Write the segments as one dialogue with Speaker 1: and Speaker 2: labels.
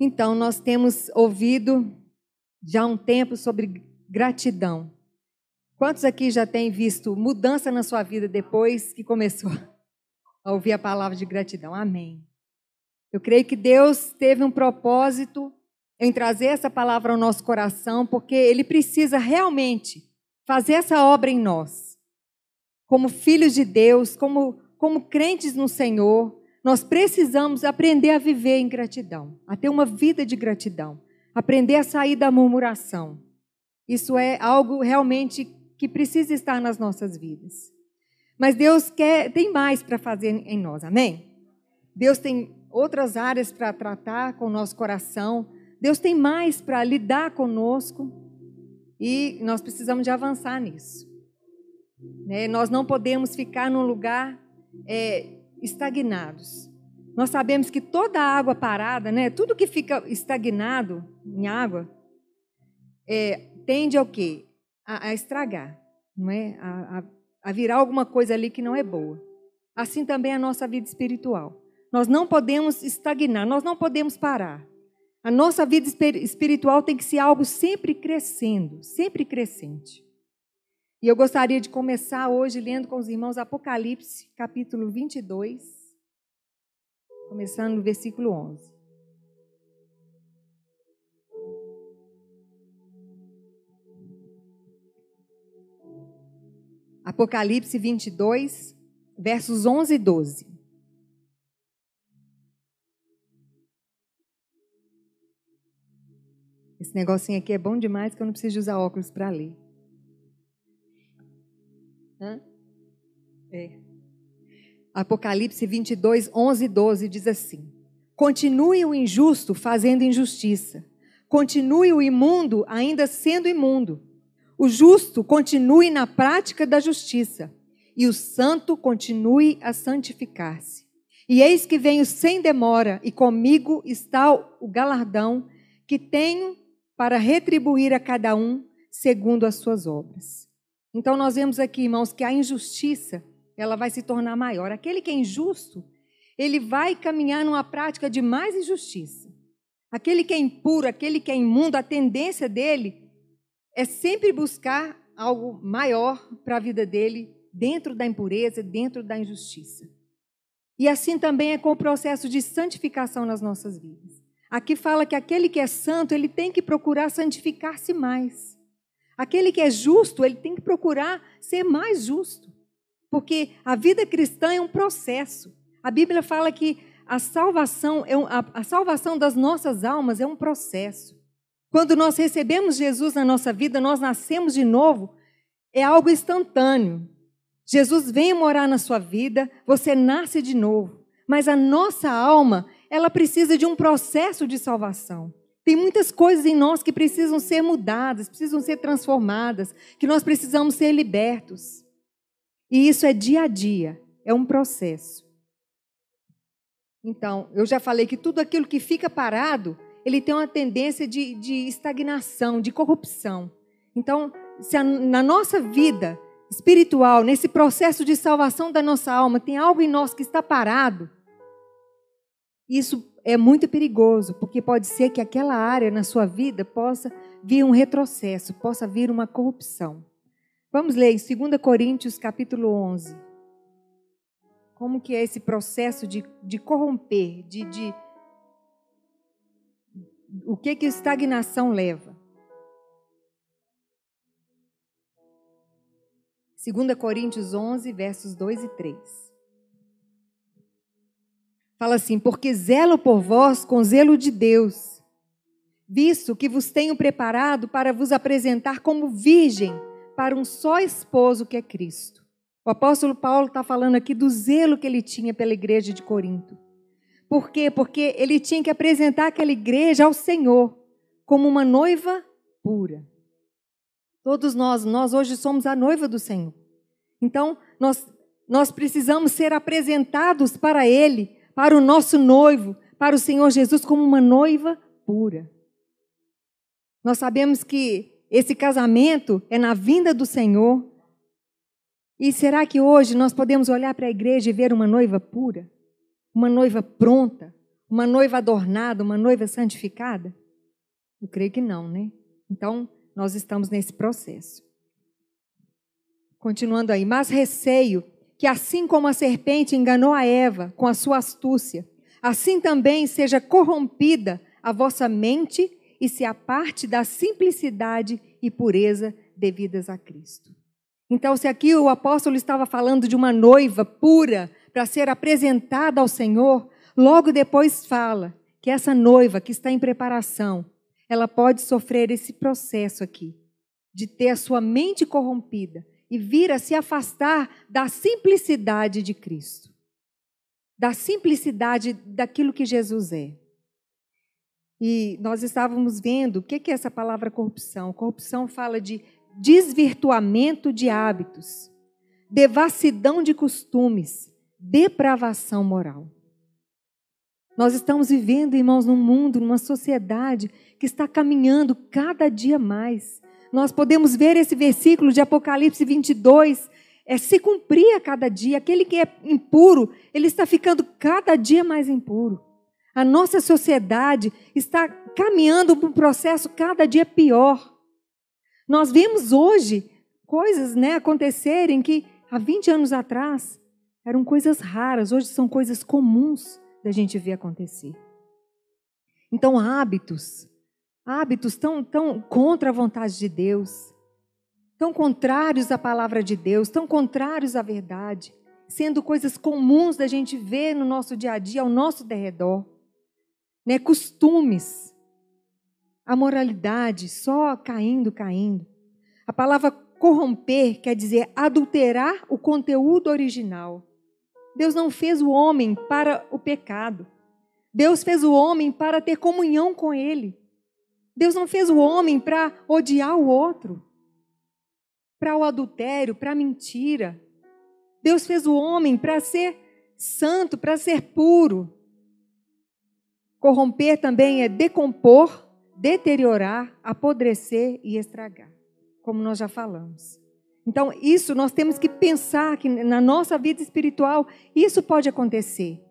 Speaker 1: Então, nós temos ouvido já há um tempo sobre gratidão. Quantos aqui já têm visto mudança na sua vida depois que começou a ouvir a palavra de gratidão? Amém. Eu creio que Deus teve um propósito em trazer essa palavra ao nosso coração, porque Ele precisa realmente fazer essa obra em nós. Como filhos de Deus, como, como crentes no Senhor, nós precisamos aprender a viver em gratidão, a ter uma vida de gratidão, aprender a sair da murmuração. Isso é algo realmente que precisa estar nas nossas vidas. Mas Deus quer, tem mais para fazer em nós, amém? Deus tem outras áreas para tratar com o nosso coração. Deus tem mais para lidar conosco e nós precisamos de avançar nisso. Né? Nós não podemos ficar num lugar é, estagnados. Nós sabemos que toda água parada, né, tudo que fica estagnado em água, é, tende ao quê? A, a estragar, não é? A, a, a virar alguma coisa ali que não é boa. Assim também é a nossa vida espiritual. Nós não podemos estagnar, nós não podemos parar. A nossa vida espiritual tem que ser algo sempre crescendo, sempre crescente. E eu gostaria de começar hoje lendo com os irmãos Apocalipse, capítulo 22, começando no versículo 11. Apocalipse 22, versos 11 e 12. Esse negocinho aqui é bom demais que eu não preciso usar óculos para ler. Hã? É. Apocalipse 22, 11 e 12 diz assim: Continue o injusto fazendo injustiça, continue o imundo ainda sendo imundo. O justo continue na prática da justiça, e o santo continue a santificar-se. E eis que venho sem demora, e comigo está o galardão que tenho para retribuir a cada um segundo as suas obras. Então nós vemos aqui, irmãos, que a injustiça, ela vai se tornar maior. Aquele que é injusto, ele vai caminhar numa prática de mais injustiça. Aquele que é impuro, aquele que é imundo, a tendência dele é sempre buscar algo maior para a vida dele, dentro da impureza, dentro da injustiça. E assim também é com o processo de santificação nas nossas vidas. Aqui fala que aquele que é santo, ele tem que procurar santificar-se mais. Aquele que é justo, ele tem que procurar ser mais justo. Porque a vida cristã é um processo. A Bíblia fala que a salvação, é um, a, a salvação das nossas almas é um processo. Quando nós recebemos Jesus na nossa vida, nós nascemos de novo, é algo instantâneo. Jesus vem morar na sua vida, você nasce de novo. Mas a nossa alma, ela precisa de um processo de salvação. Tem muitas coisas em nós que precisam ser mudadas, precisam ser transformadas, que nós precisamos ser libertos. E isso é dia a dia, é um processo. Então, eu já falei que tudo aquilo que fica parado, ele tem uma tendência de, de estagnação, de corrupção. Então, se a, na nossa vida espiritual, nesse processo de salvação da nossa alma, tem algo em nós que está parado, isso é muito perigoso, porque pode ser que aquela área na sua vida possa vir um retrocesso, possa vir uma corrupção. Vamos ler em 2 Coríntios capítulo 11. Como que é esse processo de, de corromper, de, de o que que estagnação leva? 2 Coríntios 11, versos 2 e 3. Fala assim: porque zelo por vós com zelo de Deus, visto que vos tenho preparado para vos apresentar como virgem para um só esposo que é Cristo. O apóstolo Paulo está falando aqui do zelo que ele tinha pela igreja de Corinto. Por quê? Porque ele tinha que apresentar aquela igreja ao Senhor como uma noiva pura. Todos nós, nós hoje somos a noiva do Senhor. Então, nós, nós precisamos ser apresentados para Ele para o nosso noivo, para o Senhor Jesus, como uma noiva pura. Nós sabemos que esse casamento é na vinda do Senhor. E será que hoje nós podemos olhar para a igreja e ver uma noiva pura? Uma noiva pronta? Uma noiva adornada, uma noiva santificada? Eu creio que não, né? Então, nós estamos nesse processo. Continuando aí, mas receio que assim como a serpente enganou a Eva com a sua astúcia, assim também seja corrompida a vossa mente e se aparte da simplicidade e pureza devidas a Cristo. Então, se aqui o apóstolo estava falando de uma noiva pura para ser apresentada ao Senhor, logo depois fala que essa noiva que está em preparação, ela pode sofrer esse processo aqui, de ter a sua mente corrompida e vir a se afastar da simplicidade de Cristo, da simplicidade daquilo que Jesus é. E nós estávamos vendo o que é essa palavra corrupção. Corrupção fala de desvirtuamento de hábitos, devassidão de costumes, depravação moral. Nós estamos vivendo, irmãos, num mundo, numa sociedade que está caminhando cada dia mais. Nós podemos ver esse versículo de Apocalipse 22 é, se cumprir a cada dia. Aquele que é impuro, ele está ficando cada dia mais impuro. A nossa sociedade está caminhando para um processo cada dia pior. Nós vemos hoje coisas né, acontecerem que há 20 anos atrás eram coisas raras, hoje são coisas comuns da gente ver acontecer. Então, hábitos, hábitos tão, tão contra a vontade de Deus, tão contrários à palavra de Deus, tão contrários à verdade, sendo coisas comuns da gente ver no nosso dia a dia, ao nosso derredor. Né? Costumes, a moralidade só caindo, caindo. A palavra corromper quer dizer adulterar o conteúdo original. Deus não fez o homem para o pecado. Deus fez o homem para ter comunhão com ele. Deus não fez o homem para odiar o outro, para o adultério, para a mentira. Deus fez o homem para ser santo, para ser puro. Corromper também é decompor, deteriorar, apodrecer e estragar, como nós já falamos. Então, isso nós temos que pensar que na nossa vida espiritual isso pode acontecer.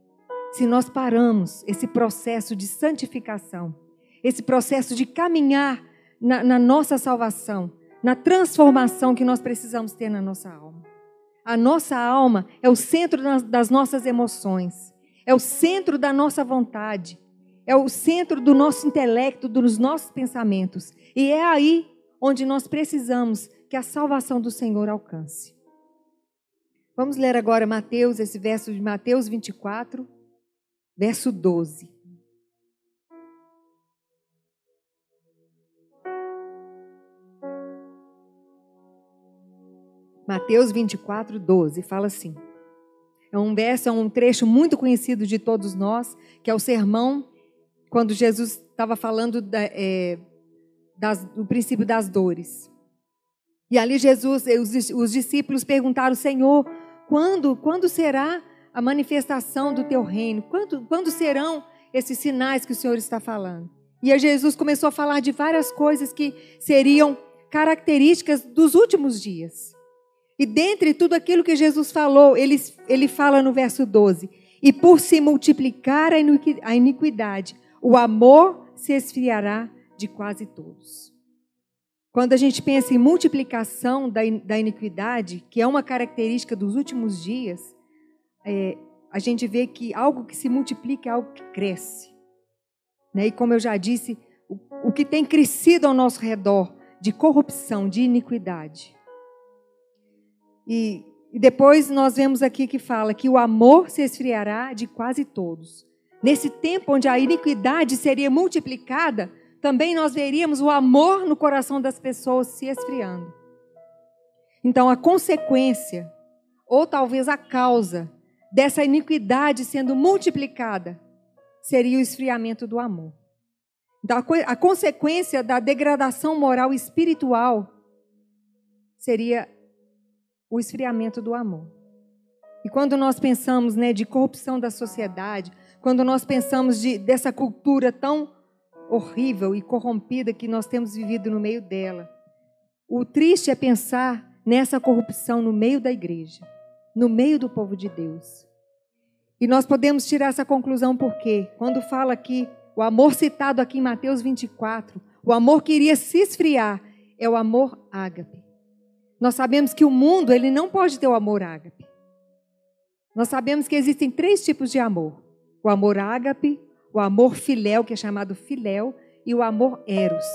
Speaker 1: Se nós paramos esse processo de santificação, esse processo de caminhar na, na nossa salvação, na transformação que nós precisamos ter na nossa alma. A nossa alma é o centro das nossas emoções, é o centro da nossa vontade, é o centro do nosso intelecto, dos nossos pensamentos. E é aí onde nós precisamos que a salvação do Senhor alcance. Vamos ler agora Mateus, esse verso de Mateus 24, verso 12. Mateus 24, 12, fala assim. É um verso, é um trecho muito conhecido de todos nós, que é o sermão, quando Jesus estava falando da, é, das, do princípio das dores. E ali Jesus, os, os discípulos perguntaram, Senhor, quando, quando será a manifestação do teu reino? Quando, quando serão esses sinais que o Senhor está falando? E aí Jesus começou a falar de várias coisas que seriam características dos últimos dias. E dentre tudo aquilo que Jesus falou, ele, ele fala no verso 12: E por se multiplicar a iniquidade, o amor se esfriará de quase todos. Quando a gente pensa em multiplicação da, da iniquidade, que é uma característica dos últimos dias, é, a gente vê que algo que se multiplica é algo que cresce. Né? E como eu já disse, o, o que tem crescido ao nosso redor de corrupção, de iniquidade. E, e depois nós vemos aqui que fala que o amor se esfriará de quase todos. Nesse tempo onde a iniquidade seria multiplicada, também nós veríamos o amor no coração das pessoas se esfriando. Então, a consequência, ou talvez a causa, dessa iniquidade sendo multiplicada, seria o esfriamento do amor. Então, a, consequência da degradação moral e espiritual seria o esfriamento do amor. E quando nós pensamos né, de corrupção da sociedade, quando nós pensamos de, dessa cultura tão horrível e corrompida que nós temos vivido no meio dela. O triste é pensar nessa corrupção no meio da igreja, no meio do povo de Deus. E nós podemos tirar essa conclusão porque, quando fala aqui, o amor citado aqui em Mateus 24, o amor que iria se esfriar, é o amor ágape. Nós sabemos que o mundo ele não pode ter o amor ágape. Nós sabemos que existem três tipos de amor: o amor ágape, o amor filéu, que é chamado filéu, e o amor eros.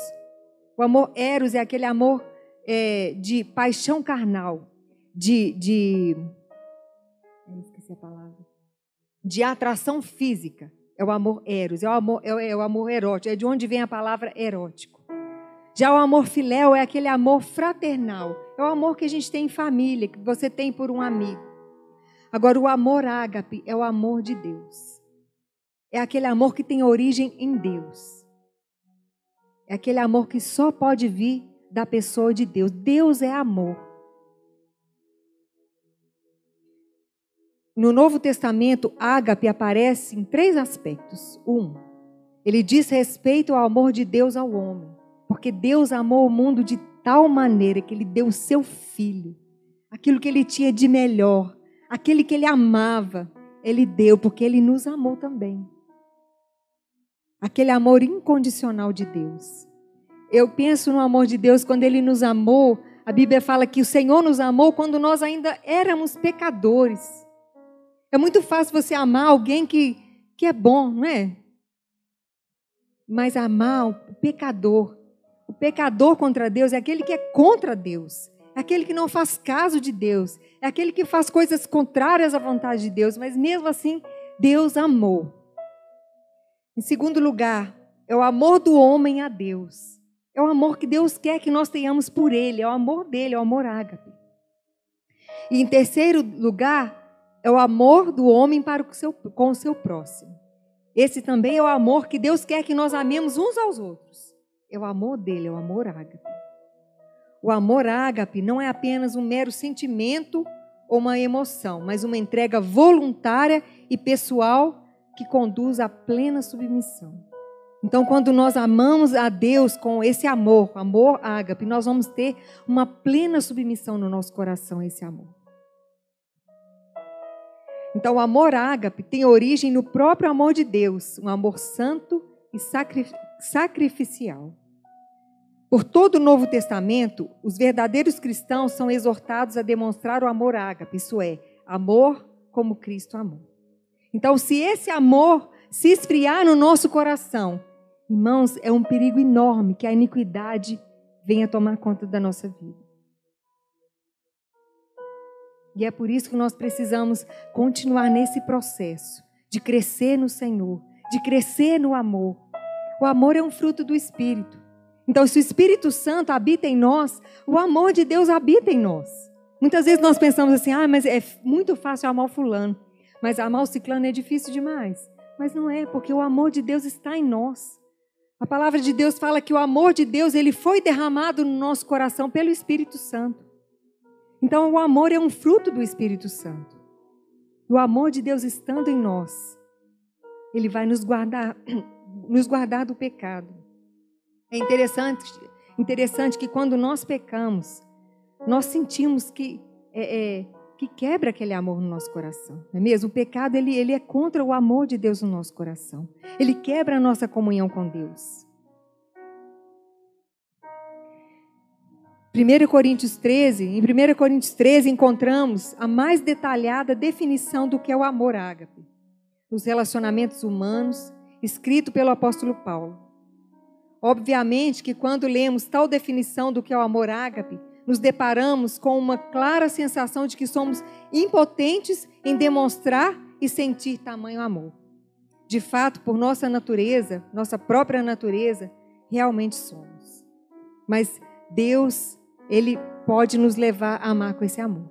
Speaker 1: O amor eros é aquele amor é, de paixão carnal, de, de. esqueci a palavra. De atração física. É o amor eros, é o amor, é, é o amor erótico, é de onde vem a palavra erótico. Já o amor filéu é aquele amor fraternal, é o amor que a gente tem em família, que você tem por um amigo. Agora, o amor ágape é o amor de Deus. É aquele amor que tem origem em Deus. É aquele amor que só pode vir da pessoa de Deus. Deus é amor. No Novo Testamento, ágape aparece em três aspectos. Um, ele diz respeito ao amor de Deus ao homem, porque Deus amou o mundo de tal maneira que ele deu o seu filho, aquilo que ele tinha de melhor, aquele que ele amava, ele deu porque ele nos amou também. Aquele amor incondicional de Deus. Eu penso no amor de Deus quando ele nos amou. A Bíblia fala que o Senhor nos amou quando nós ainda éramos pecadores. É muito fácil você amar alguém que, que é bom, não é? Mas amar o pecador, o pecador contra Deus é aquele que é contra Deus, é aquele que não faz caso de Deus, é aquele que faz coisas contrárias à vontade de Deus, mas mesmo assim, Deus amou. Em segundo lugar, é o amor do homem a Deus. É o amor que Deus quer que nós tenhamos por Ele, é o amor dele, é o amor ágape. E em terceiro lugar, é o amor do homem para o seu, com o seu próximo. Esse também é o amor que Deus quer que nós amemos uns aos outros. É o amor dele, é o amor ágape. O amor ágape não é apenas um mero sentimento ou uma emoção, mas uma entrega voluntária e pessoal que conduz à plena submissão. Então, quando nós amamos a Deus com esse amor, amor ágape, nós vamos ter uma plena submissão no nosso coração a esse amor. Então, o amor ágape tem origem no próprio amor de Deus, um amor santo e sacrificial. Por todo o Novo Testamento, os verdadeiros cristãos são exortados a demonstrar o amor ágape, isso é, amor como Cristo amou. Então, se esse amor se esfriar no nosso coração, irmãos, é um perigo enorme que a iniquidade venha tomar conta da nossa vida. E é por isso que nós precisamos continuar nesse processo de crescer no Senhor, de crescer no amor. O amor é um fruto do Espírito. Então, se o Espírito Santo habita em nós, o amor de Deus habita em nós. Muitas vezes nós pensamos assim: ah, mas é muito fácil amar o fulano, mas amar o ciclano é difícil demais. Mas não é, porque o amor de Deus está em nós. A palavra de Deus fala que o amor de Deus ele foi derramado no nosso coração pelo Espírito Santo. Então, o amor é um fruto do Espírito Santo. O amor de Deus estando em nós, ele vai nos guardar, nos guardar do pecado. É interessante, interessante que quando nós pecamos, nós sentimos que é, é, que quebra aquele amor no nosso coração, não é mesmo? O pecado ele, ele é contra o amor de Deus no nosso coração. Ele quebra a nossa comunhão com Deus. 1 Coríntios 13, em 1 Coríntios 13 encontramos a mais detalhada definição do que é o amor ágape, nos relacionamentos humanos, escrito pelo apóstolo Paulo. Obviamente que quando lemos tal definição do que é o amor ágape, nos deparamos com uma clara sensação de que somos impotentes em demonstrar e sentir tamanho amor. De fato, por nossa natureza, nossa própria natureza, realmente somos. Mas Deus ele pode nos levar a amar com esse amor.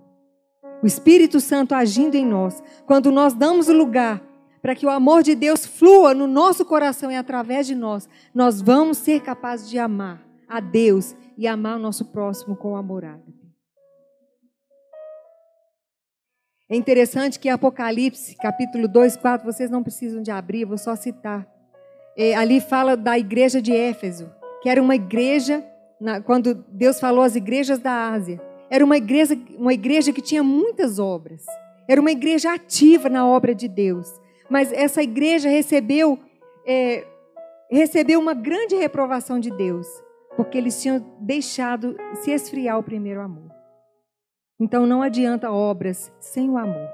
Speaker 1: O Espírito Santo agindo em nós, quando nós damos lugar para que o amor de Deus flua no nosso coração e através de nós, nós vamos ser capazes de amar a Deus e amar o nosso próximo com amor ágape. É interessante que Apocalipse, capítulo 2, 4, vocês não precisam de abrir, vou só citar. É, ali fala da igreja de Éfeso, que era uma igreja na, quando Deus falou às igrejas da Ásia. Era uma igreja, uma igreja que tinha muitas obras. era uma igreja ativa na obra de Deus. Mas essa igreja recebeu, é, recebeu uma grande reprovação de Deus, porque eles tinham deixado se esfriar o primeiro amor. Então não adianta obras sem o amor,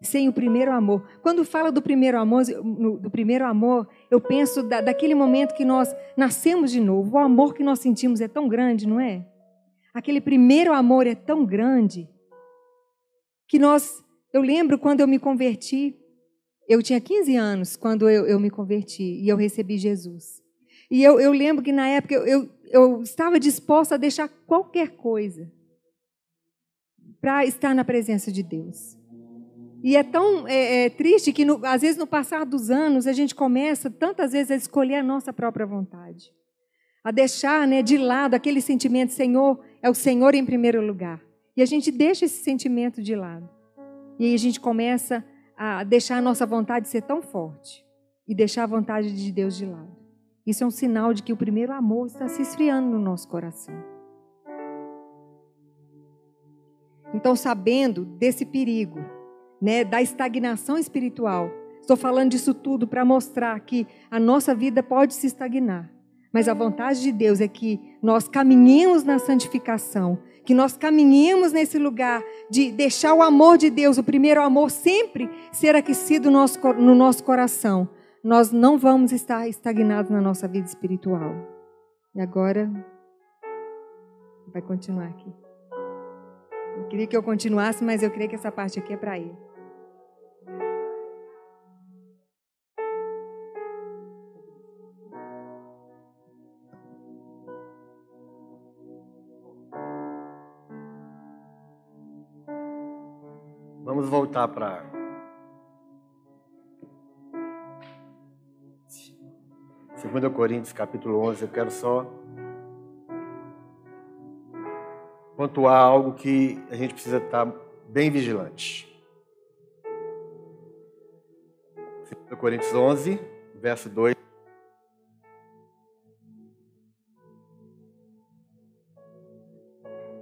Speaker 1: sem o primeiro amor. Quando fala do primeiro amor, do primeiro amor, eu penso da, daquele momento que nós nascemos de novo. O amor que nós sentimos é tão grande, não é? Aquele primeiro amor é tão grande que nós. Eu lembro quando eu me converti, eu tinha 15 anos quando eu, eu me converti e eu recebi Jesus. E eu, eu lembro que na época eu, eu, eu estava disposta a deixar qualquer coisa para estar na presença de Deus. E é tão é, é, triste que, no, às vezes, no passar dos anos, a gente começa tantas vezes a escolher a nossa própria vontade, a deixar né, de lado aquele sentimento, Senhor, é o Senhor em primeiro lugar. E a gente deixa esse sentimento de lado. E aí a gente começa a deixar a nossa vontade ser tão forte e deixar a vontade de Deus de lado. Isso é um sinal de que o primeiro amor está se esfriando no nosso coração. Então, sabendo desse perigo, né, da estagnação espiritual, estou falando disso tudo para mostrar que a nossa vida pode se estagnar, mas a vontade de Deus é que nós caminhemos na santificação, que nós caminhemos nesse lugar de deixar o amor de Deus, o primeiro amor, sempre ser aquecido no nosso, no nosso coração. Nós não vamos estar estagnados na nossa vida espiritual. E agora, vai continuar aqui. Eu queria que eu continuasse, mas eu creio que essa parte aqui é para ele.
Speaker 2: Voltar para. 2 Coríntios capítulo 11, eu quero só pontuar algo que a gente precisa estar bem vigilante. 2 Coríntios 11, verso 2.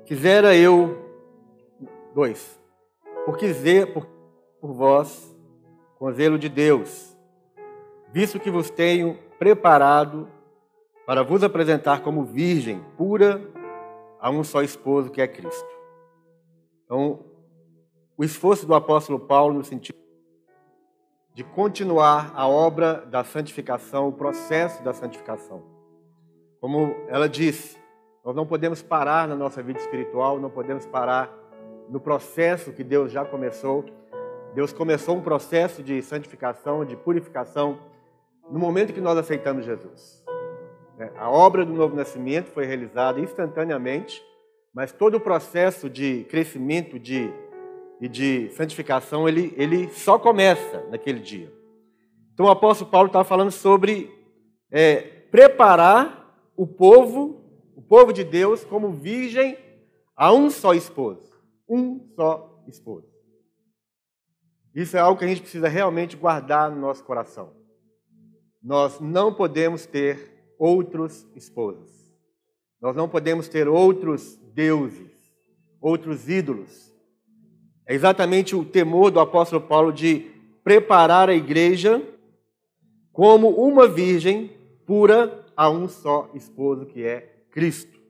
Speaker 2: Quisera eu. 2 porque zelo por, por vós com zelo de Deus, visto que vos tenho preparado para vos apresentar como virgem pura a um só esposo que é Cristo. Então, o esforço do apóstolo Paulo no sentido de continuar a obra da santificação, o processo da santificação. Como ela disse, nós não podemos parar na nossa vida espiritual, não podemos parar no processo que Deus já começou. Deus começou um processo de santificação, de purificação, no momento que nós aceitamos Jesus. É, a obra do novo nascimento foi realizada instantaneamente, mas todo o processo de crescimento de, e de santificação, ele, ele só começa naquele dia. Então o apóstolo Paulo está falando sobre é, preparar o povo, o povo de Deus, como virgem a um só esposo um só esposo. Isso é algo que a gente precisa realmente guardar no nosso coração. Nós não podemos ter outros esposos. Nós não podemos ter outros deuses, outros ídolos. É exatamente o temor do apóstolo Paulo de preparar a igreja como uma virgem pura a um só esposo, que é Cristo.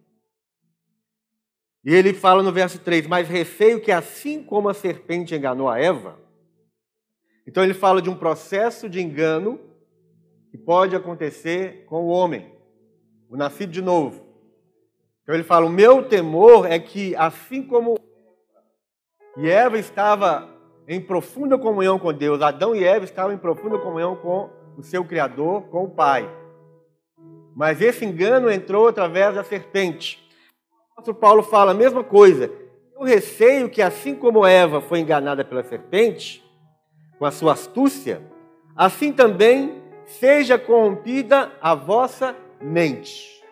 Speaker 2: E ele fala no verso 3: Mas receio que assim como a serpente enganou a Eva, então ele fala de um processo de engano que pode acontecer com o homem, o nascido de novo. Então ele fala: O meu temor é que assim como e Eva estava em profunda comunhão com Deus, Adão e Eva estavam em profunda comunhão com o seu Criador, com o Pai. Mas esse engano entrou através da serpente apóstolo Paulo fala a mesma coisa. Eu receio que, assim como Eva foi enganada pela serpente, com a sua astúcia, assim também seja corrompida a vossa mente.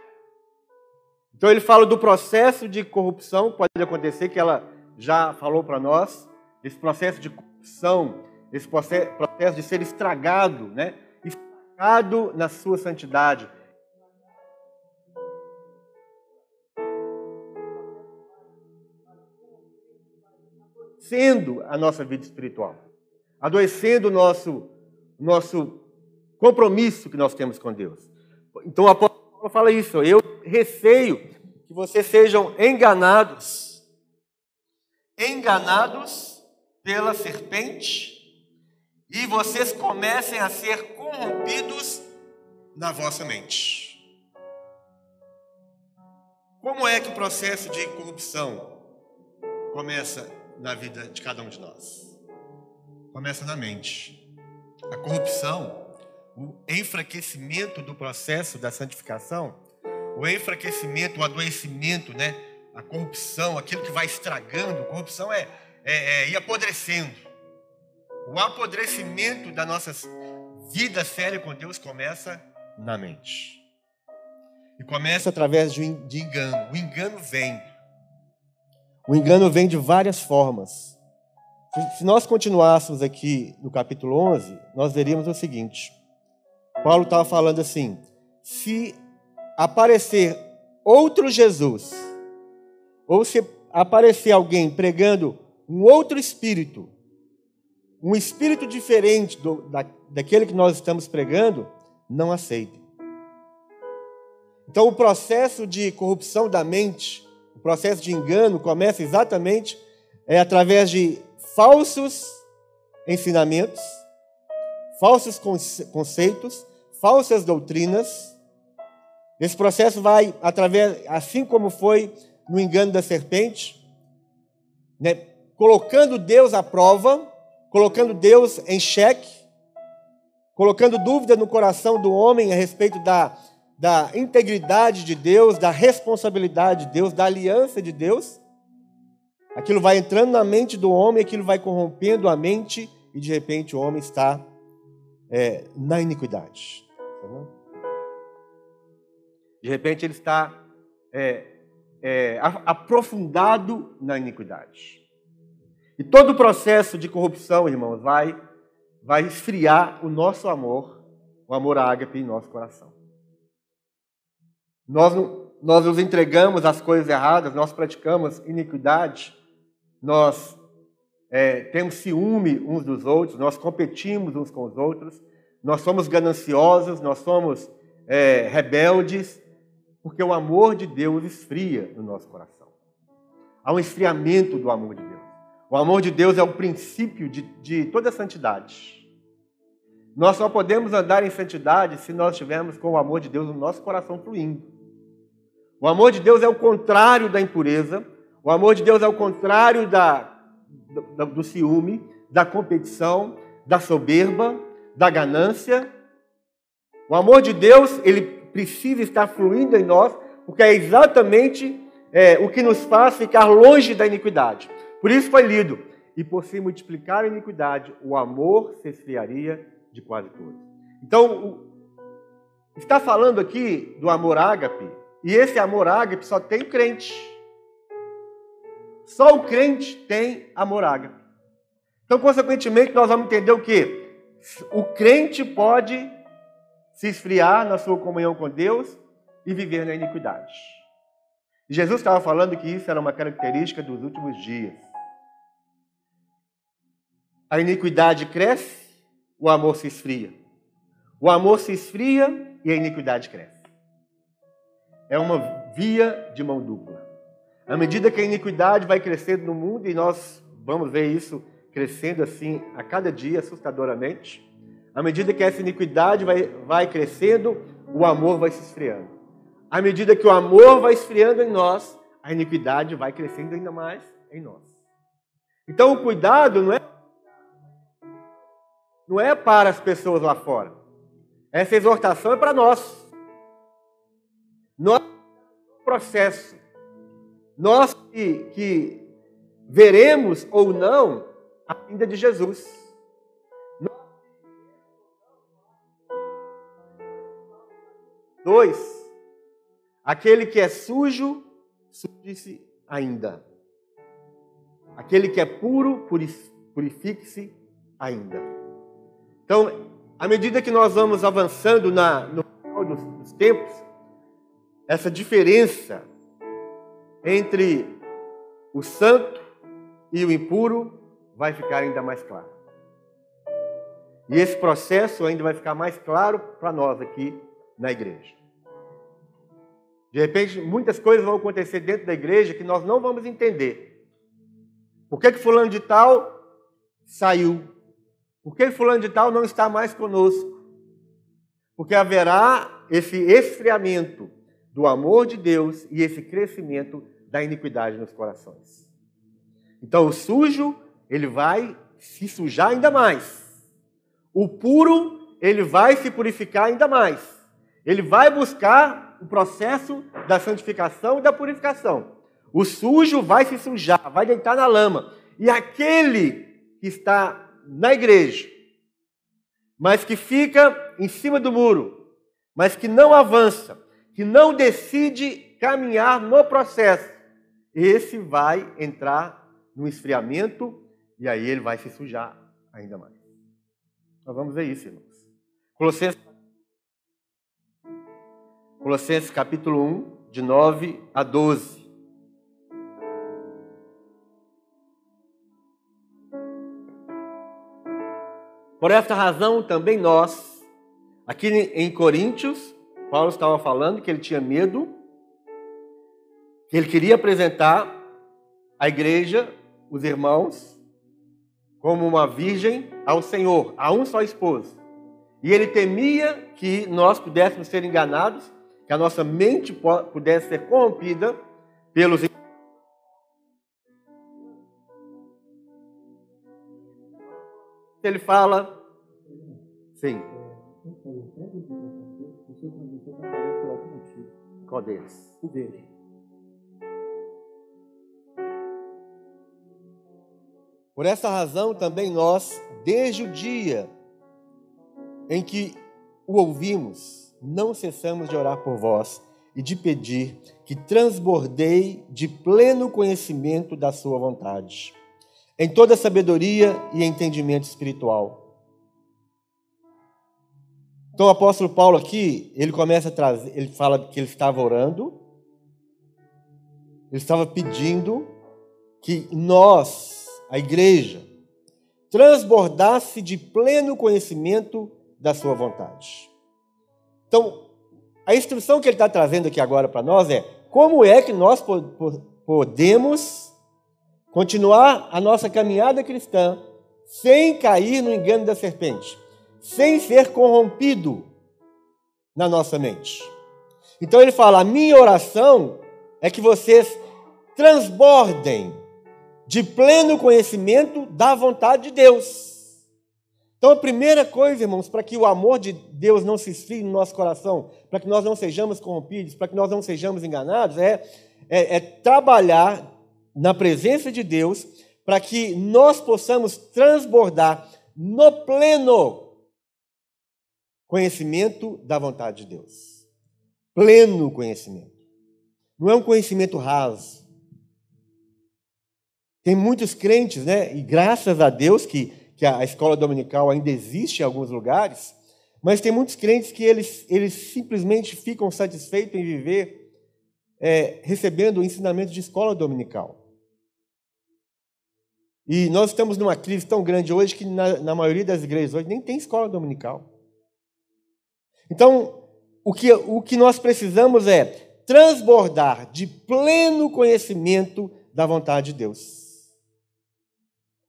Speaker 2: Então ele fala do processo de corrupção pode acontecer, que ela já falou para nós, esse processo de corrupção, esse processo de ser estragado, né? estragado na sua santidade, adoecendo a nossa vida espiritual, adoecendo o nosso, nosso compromisso que nós temos com Deus. Então o apóstolo Paulo fala isso, eu receio que vocês sejam enganados, enganados pela serpente, e vocês comecem a ser corrompidos na vossa mente. Como é que o processo de corrupção começa na vida de cada um de nós? Começa na mente. A corrupção, o enfraquecimento do processo da santificação, o enfraquecimento, o adoecimento, né? A corrupção, aquilo que vai estragando, corrupção é, é, é ir apodrecendo. O apodrecimento da nossa vida séria com Deus começa na mente. E começa através de engano. O engano vem. O engano vem de várias formas. Se nós continuássemos aqui no capítulo 11, nós veríamos o seguinte: Paulo estava falando assim: se aparecer outro Jesus, ou se aparecer alguém pregando um outro espírito, um espírito diferente do, da, daquele que nós estamos pregando, não aceite. Então, o processo de corrupção da mente, o processo de engano, começa exatamente é, através de falsos ensinamentos, falsos conceitos, falsas doutrinas. Esse processo vai através, assim como foi no engano da serpente, né, colocando Deus à prova, colocando Deus em xeque, colocando dúvida no coração do homem a respeito da da integridade de Deus, da responsabilidade de Deus, da aliança de Deus. Aquilo vai entrando na mente do homem, aquilo vai corrompendo a mente e de repente o homem está é, na iniquidade. De repente ele está é, é, aprofundado na iniquidade. E todo o processo de corrupção, irmãos, vai, vai esfriar o nosso amor, o amor ágape em nosso coração. Nós, nós nos entregamos às coisas erradas, nós praticamos iniquidade, nós é, temos ciúme uns dos outros, nós competimos uns com os outros, nós somos gananciosos, nós somos é, rebeldes, porque o amor de Deus esfria no nosso coração. Há um esfriamento do amor de Deus. O amor de Deus é o princípio de, de toda a santidade. Nós só podemos andar em santidade se nós estivermos com o amor de Deus no nosso coração fluindo. O amor de Deus é o contrário da impureza. O amor de Deus é o contrário da, do, do ciúme, da competição, da soberba, da ganância. O amor de Deus, ele precisa estar fluindo em nós, porque é exatamente é, o que nos faz ficar longe da iniquidade. Por isso foi lido: e por se multiplicar a iniquidade, o amor se esfriaria de quase todos. Então, está falando aqui do amor ágape, e esse amor ágape só tem o crente. Só o crente tem amor ágape. Então, consequentemente, nós vamos entender o que? O crente pode se esfriar na sua comunhão com Deus e viver na iniquidade. Jesus estava falando que isso era uma característica dos últimos dias. A iniquidade cresce, o amor se esfria. O amor se esfria e a iniquidade cresce é uma via de mão dupla. À medida que a iniquidade vai crescendo no mundo, e nós vamos ver isso crescendo assim a cada dia, assustadoramente, à medida que essa iniquidade vai, vai crescendo, o amor vai se esfriando. À medida que o amor vai esfriando em nós, a iniquidade vai crescendo ainda mais em nós. Então o cuidado não é não é para as pessoas lá fora. Essa exortação é para nós. Nós, processo, nós que, que veremos ou não a vinda de Jesus. Dois, aquele que é sujo, suje-se ainda. Aquele que é puro, purifique-se ainda. Então, à medida que nós vamos avançando na, no dos tempos, essa diferença entre o santo e o impuro vai ficar ainda mais claro. E esse processo ainda vai ficar mais claro para nós aqui na igreja. De repente, muitas coisas vão acontecer dentro da igreja que nós não vamos entender. Por que, que fulano de tal saiu? Por que fulano de tal não está mais conosco? Porque haverá esse esfriamento do amor de Deus e esse crescimento da iniquidade nos corações. Então, o sujo, ele vai se sujar ainda mais. O puro, ele vai se purificar ainda mais. Ele vai buscar o processo da santificação e da purificação. O sujo vai se sujar, vai deitar na lama. E aquele que está na igreja, mas que fica em cima do muro, mas que não avança, que não decide caminhar no processo, esse vai entrar no esfriamento e aí ele vai se sujar ainda mais. Nós vamos ver isso, irmãos. Colossenses, Colossenses capítulo 1, de 9 a 12. Por esta razão, também nós, aqui em Coríntios, Paulo estava falando que ele tinha medo, que ele queria apresentar a igreja, os irmãos, como uma virgem ao Senhor, a um só esposo. E ele temia que nós pudéssemos ser enganados, que a nossa mente pudesse ser corrompida pelos ele fala sim qual deles
Speaker 3: o dele
Speaker 2: Por essa razão também nós, desde o dia em que o ouvimos, não cessamos de orar por vós e de pedir que transbordei de pleno conhecimento da sua vontade, em toda sabedoria e entendimento espiritual. Então o apóstolo Paulo aqui, ele começa a trazer, ele fala que ele estava orando, ele estava pedindo que nós a igreja, transbordasse de pleno conhecimento da sua vontade. Então, a instrução que ele está trazendo aqui agora para nós é como é que nós podemos continuar a nossa caminhada cristã sem cair no engano da serpente, sem ser corrompido na nossa mente. Então ele fala: a minha oração é que vocês transbordem de pleno conhecimento da vontade de Deus. Então, a primeira coisa, irmãos, para que o amor de Deus não se esfrie no nosso coração, para que nós não sejamos corrompidos, para que nós não sejamos enganados, é, é, é trabalhar na presença de Deus para que nós possamos transbordar no pleno conhecimento da vontade de Deus. Pleno conhecimento. Não é um conhecimento raso tem muitos crentes, né? E graças a Deus que, que a escola dominical ainda existe em alguns lugares, mas tem muitos crentes que eles, eles simplesmente ficam satisfeitos em viver é, recebendo o ensinamento de escola dominical. E nós estamos numa crise tão grande hoje que na, na maioria das igrejas hoje nem tem escola dominical. Então, o que, o que nós precisamos é transbordar de pleno conhecimento da vontade de Deus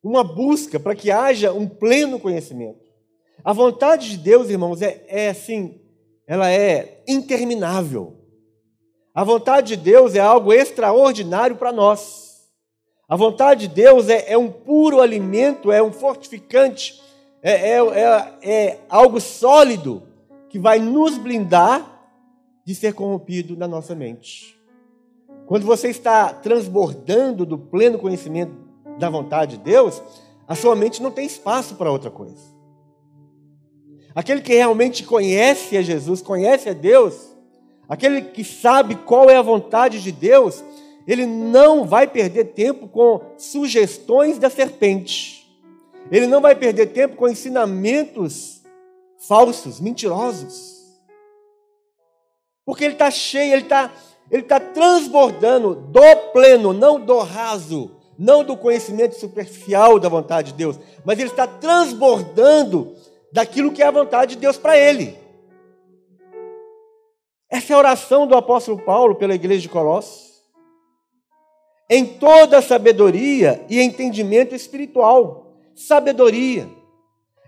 Speaker 2: uma busca para que haja um pleno conhecimento. A vontade de Deus, irmãos, é, é assim, ela é interminável. A vontade de Deus é algo extraordinário para nós. A vontade de Deus é, é, um puro alimento, é um fortificante, é, é, é, é algo sólido que vai nos blindar de ser corrompido na nossa mente. Quando você está transbordando do pleno conhecimento da vontade de Deus, a sua mente não tem espaço para outra coisa. Aquele que realmente conhece a Jesus, conhece a Deus, aquele que sabe qual é a vontade de Deus, ele não vai perder tempo com sugestões da serpente. Ele não vai perder tempo com ensinamentos falsos, mentirosos. Porque ele está cheio, ele está ele tá transbordando do pleno, não do raso, não do conhecimento superficial da vontade de Deus, mas ele está transbordando daquilo que é a vontade de Deus para ele. Essa é a oração do apóstolo Paulo pela igreja de Colossos. Em toda sabedoria e entendimento espiritual. Sabedoria.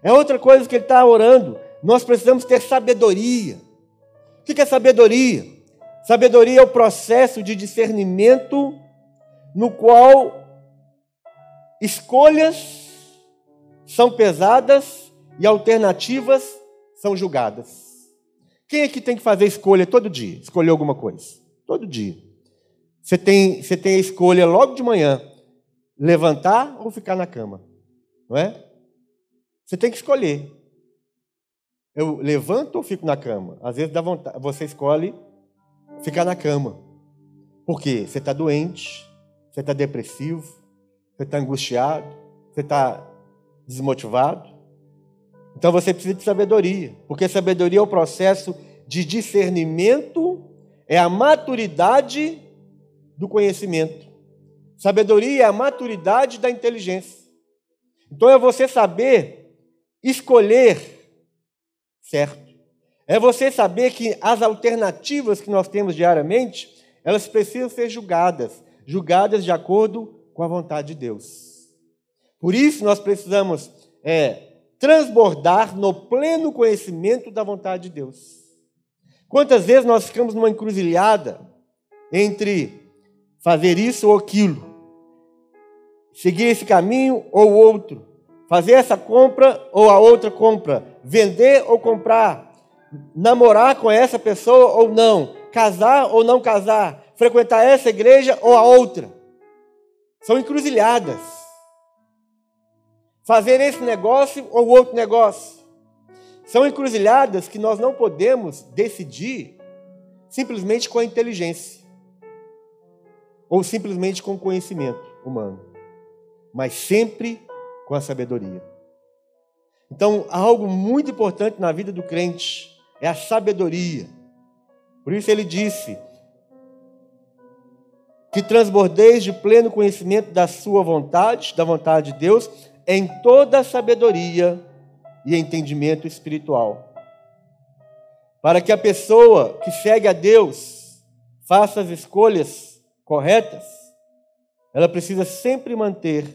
Speaker 2: É outra coisa que ele está orando. Nós precisamos ter sabedoria. O que é sabedoria? Sabedoria é o processo de discernimento no qual escolhas são pesadas e alternativas são julgadas. Quem é que tem que fazer escolha todo dia? Escolher alguma coisa. Todo dia. Você tem, você tem a escolha logo de manhã: levantar ou ficar na cama. Não é? Você tem que escolher. Eu levanto ou fico na cama? Às vezes dá vontade, você escolhe ficar na cama. Por quê? Você está doente, você está depressivo, você está angustiado, você está desmotivado. Então você precisa de sabedoria, porque sabedoria é o processo de discernimento, é a maturidade do conhecimento. Sabedoria é a maturidade da inteligência. Então é você saber escolher certo. É você saber que as alternativas que nós temos diariamente, elas precisam ser julgadas, julgadas de acordo com a vontade de Deus. Por isso nós precisamos é, transbordar no pleno conhecimento da vontade de Deus. Quantas vezes nós ficamos numa encruzilhada entre fazer isso ou aquilo, seguir esse caminho ou outro, fazer essa compra ou a outra compra, vender ou comprar, namorar com essa pessoa ou não, casar ou não casar, frequentar essa igreja ou a outra. São encruzilhadas fazer esse negócio ou outro negócio. São encruzilhadas que nós não podemos decidir simplesmente com a inteligência ou simplesmente com o conhecimento humano, mas sempre com a sabedoria. Então, algo muito importante na vida do crente é a sabedoria. Por isso ele disse: que transbordeis de pleno conhecimento da sua vontade, da vontade de Deus, em toda sabedoria e entendimento espiritual. Para que a pessoa que segue a Deus faça as escolhas corretas, ela precisa sempre manter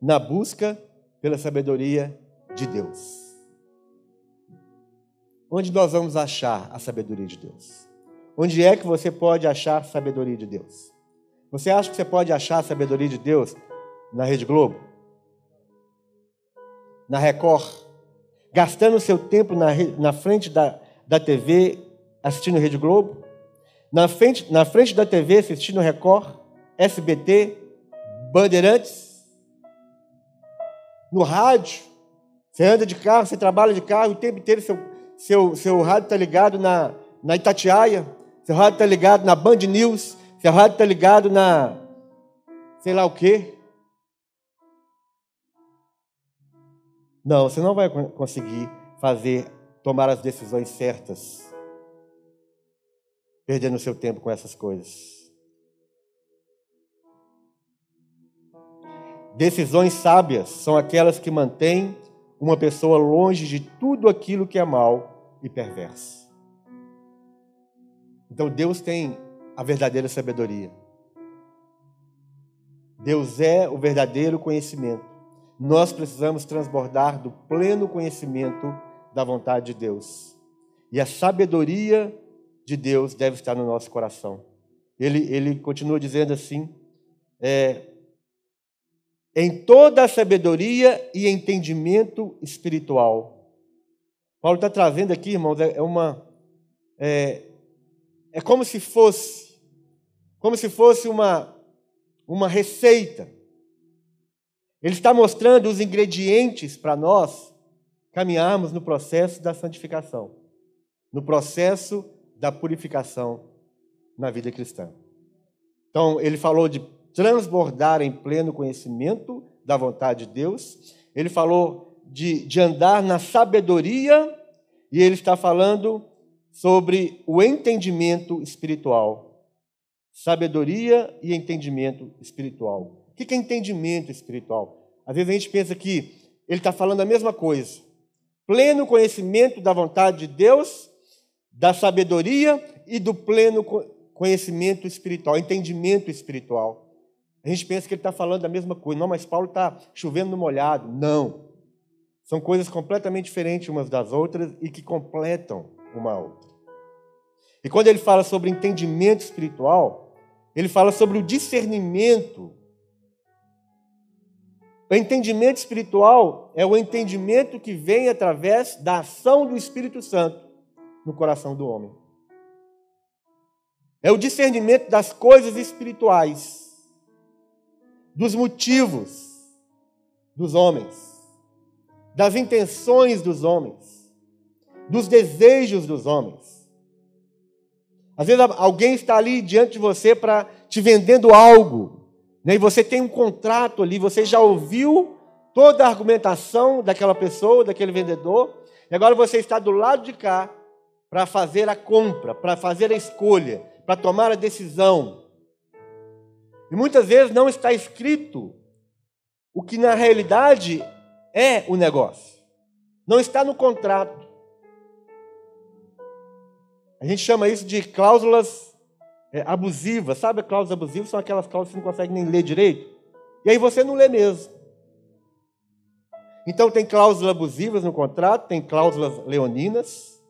Speaker 2: na busca pela sabedoria de Deus. Onde nós vamos achar a sabedoria de Deus? Onde é que você pode achar a sabedoria de Deus? Você acha que você pode achar a sabedoria de Deus na Rede Globo? na Record, gastando seu tempo na, na frente da, da TV assistindo Rede Globo, na frente, na frente da TV assistindo Record, SBT, Bandeirantes, no rádio, você anda de carro, você trabalha de carro, o tempo inteiro seu, seu, seu rádio está ligado na, na Itatiaia, seu rádio está ligado na Band News, seu rádio está ligado na sei lá o quê. Não, você não vai conseguir fazer, tomar as decisões certas, perdendo seu tempo com essas coisas. Decisões sábias são aquelas que mantêm uma pessoa longe de tudo aquilo que é mal e perverso. Então Deus tem a verdadeira sabedoria. Deus é o verdadeiro conhecimento nós precisamos transbordar do pleno conhecimento da vontade de Deus. E a sabedoria de Deus deve estar no nosso coração. Ele, ele continua dizendo assim: é, em toda a sabedoria e entendimento espiritual. Paulo está trazendo aqui, irmãos, é, é uma. É, é como se fosse, como se fosse uma, uma receita ele está mostrando os ingredientes para nós caminharmos no processo da santificação, no processo da purificação na vida cristã. Então, ele falou de transbordar em pleno conhecimento da vontade de Deus, ele falou de, de andar na sabedoria, e ele está falando sobre o entendimento espiritual. Sabedoria e entendimento espiritual. O que é entendimento espiritual? Às vezes a gente pensa que ele está falando a mesma coisa. Pleno conhecimento da vontade de Deus, da sabedoria e do pleno conhecimento espiritual, entendimento espiritual. A gente pensa que ele está falando da mesma coisa. Não, mas Paulo está chovendo no molhado. Não. São coisas completamente diferentes umas das outras e que completam uma a outra. E quando ele fala sobre entendimento espiritual, ele fala sobre o discernimento. O entendimento espiritual é o entendimento que vem através da ação do Espírito Santo no coração do homem. É o discernimento das coisas espirituais, dos motivos dos homens, das intenções dos homens, dos desejos dos homens. Às vezes alguém está ali diante de você para te vendendo algo, né? e você tem um contrato ali, você já ouviu toda a argumentação daquela pessoa, daquele vendedor, e agora você está do lado de cá para fazer a compra, para fazer a escolha, para tomar a decisão. E muitas vezes não está escrito o que na realidade é o negócio. Não está no contrato. A gente chama isso de cláusulas é, abusivas. Sabe cláusulas abusivas? São aquelas cláusulas que você não consegue nem ler direito. E aí você não lê mesmo. Então tem cláusulas abusivas no contrato, tem cláusulas leoninas.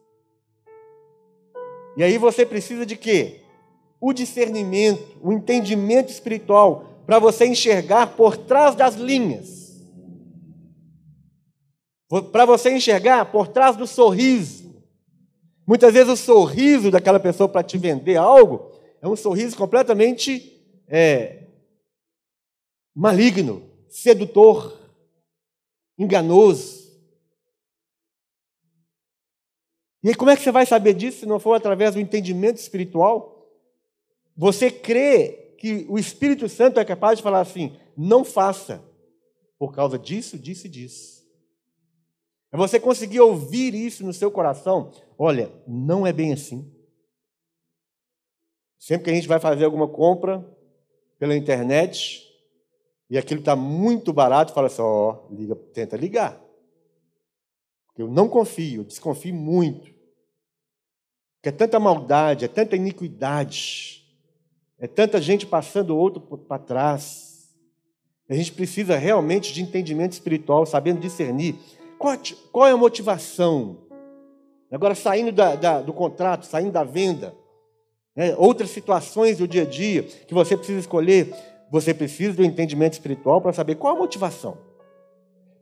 Speaker 2: E aí você precisa de quê? O discernimento, o entendimento espiritual, para você enxergar por trás das linhas. Para você enxergar por trás do sorriso. Muitas vezes o sorriso daquela pessoa para te vender algo é um sorriso completamente é, maligno, sedutor, enganoso. E aí, como é que você vai saber disso se não for através do entendimento espiritual? Você crê que o Espírito Santo é capaz de falar assim: não faça, por causa disso, disso e disso. É você conseguir ouvir isso no seu coração. Olha, não é bem assim. Sempre que a gente vai fazer alguma compra pela internet e aquilo está muito barato, fala assim: ó, oh, liga, tenta ligar. Eu não confio, eu desconfio muito. Porque é tanta maldade, é tanta iniquidade. É tanta gente passando outro para trás. A gente precisa realmente de entendimento espiritual, sabendo discernir qual, qual é a motivação. Agora, saindo da, da, do contrato, saindo da venda, né, outras situações do dia a dia que você precisa escolher, você precisa do entendimento espiritual para saber qual a motivação.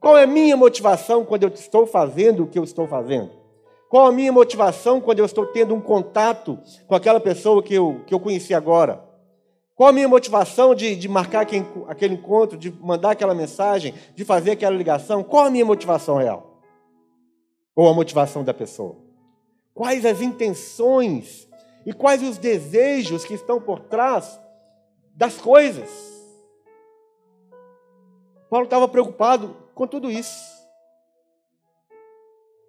Speaker 2: Qual é a minha motivação quando eu estou fazendo o que eu estou fazendo? Qual a minha motivação quando eu estou tendo um contato com aquela pessoa que eu, que eu conheci agora? Qual a minha motivação de, de marcar aquele, encontro, de mandar aquela mensagem, de fazer aquela ligação? Qual a minha motivação real? Ou a motivação da pessoa? Quais as intenções e quais os desejos que estão por trás das coisas? Paulo estava preocupado com tudo isso.